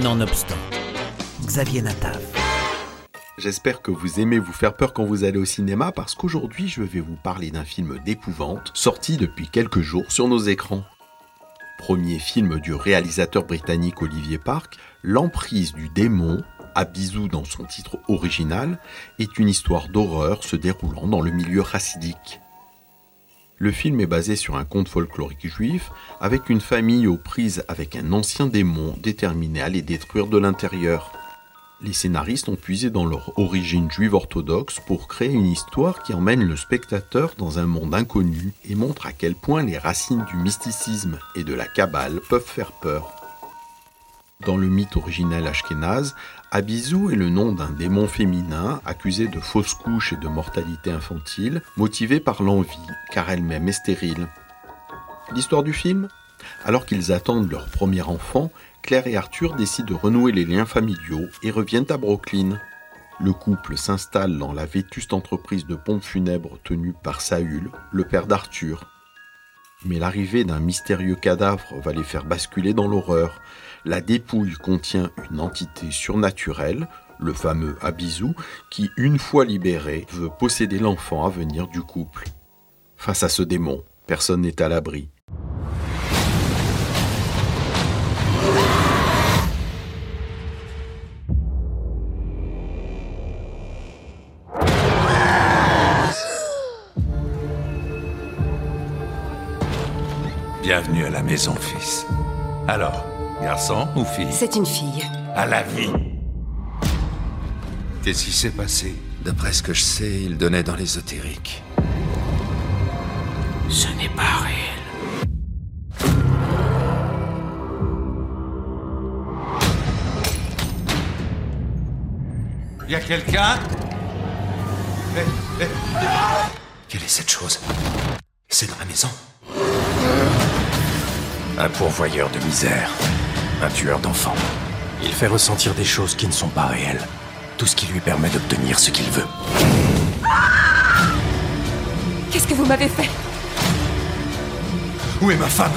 Nonobstant, Xavier Natav. J'espère que vous aimez vous faire peur quand vous allez au cinéma parce qu'aujourd'hui je vais vous parler d'un film d'épouvante sorti depuis quelques jours sur nos écrans. Premier film du réalisateur britannique Olivier Park, L'emprise du démon, à bisous dans son titre original, est une histoire d'horreur se déroulant dans le milieu racidique. Le film est basé sur un conte folklorique juif avec une famille aux prises avec un ancien démon déterminé à les détruire de l'intérieur. Les scénaristes ont puisé dans leur origine juive orthodoxe pour créer une histoire qui emmène le spectateur dans un monde inconnu et montre à quel point les racines du mysticisme et de la Kabbale peuvent faire peur. Dans le mythe originel ashkénaze, Abizou est le nom d'un démon féminin accusé de fausses couches et de mortalité infantile, motivé par l'envie, car elle-même est stérile. L'histoire du film? Alors qu'ils attendent leur premier enfant, Claire et Arthur décident de renouer les liens familiaux et reviennent à Brooklyn. Le couple s'installe dans la vétuste entreprise de pompes funèbres tenue par Saül, le père d'Arthur. Mais l'arrivée d'un mystérieux cadavre va les faire basculer dans l'horreur, la dépouille contient une entité surnaturelle, le fameux Abizou, qui, une fois libéré, veut posséder l'enfant à venir du couple. Face à ce démon, personne n'est à l'abri. Bienvenue à la maison, fils. Alors, Garçon ou fille? C'est une fille. À la vie. Qu'est-ce qui s'est passé? D'après ce que je sais, il donnait dans l'ésotérique. Ce n'est pas réel. Y a quelqu'un? Quelle est cette chose? C'est dans la maison Un pourvoyeur de misère. Un tueur d'enfants. Il fait ressentir des choses qui ne sont pas réelles. Tout ce qui lui permet d'obtenir ce qu'il veut. Qu'est-ce que vous m'avez fait? Où est ma femme?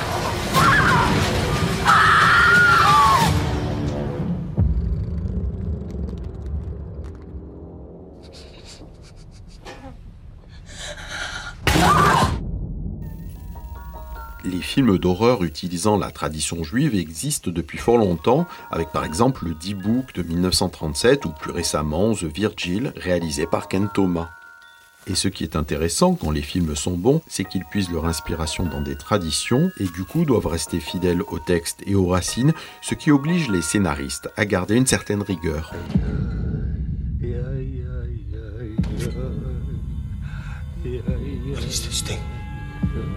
Les films d'horreur utilisant la tradition juive existent depuis fort longtemps, avec par exemple le D-Book de 1937 ou plus récemment The Virgil réalisé par Ken Thomas. Et ce qui est intéressant quand les films sont bons, c'est qu'ils puisent leur inspiration dans des traditions et du coup doivent rester fidèles au texte et aux racines, ce qui oblige les scénaristes à garder une certaine rigueur.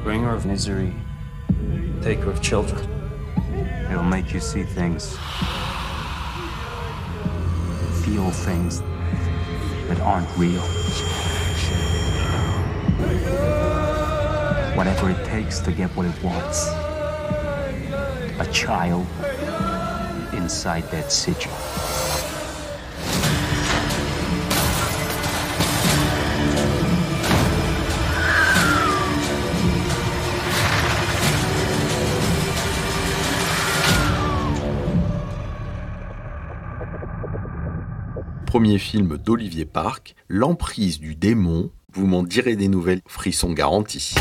Bringer of misery. Taker of children. It'll make you see things, feel things that aren't real. Whatever it takes to get what it wants. A child inside that sigil. Premier film d'Olivier Park, L'emprise du démon. Vous m'en direz des nouvelles, frisson garanti.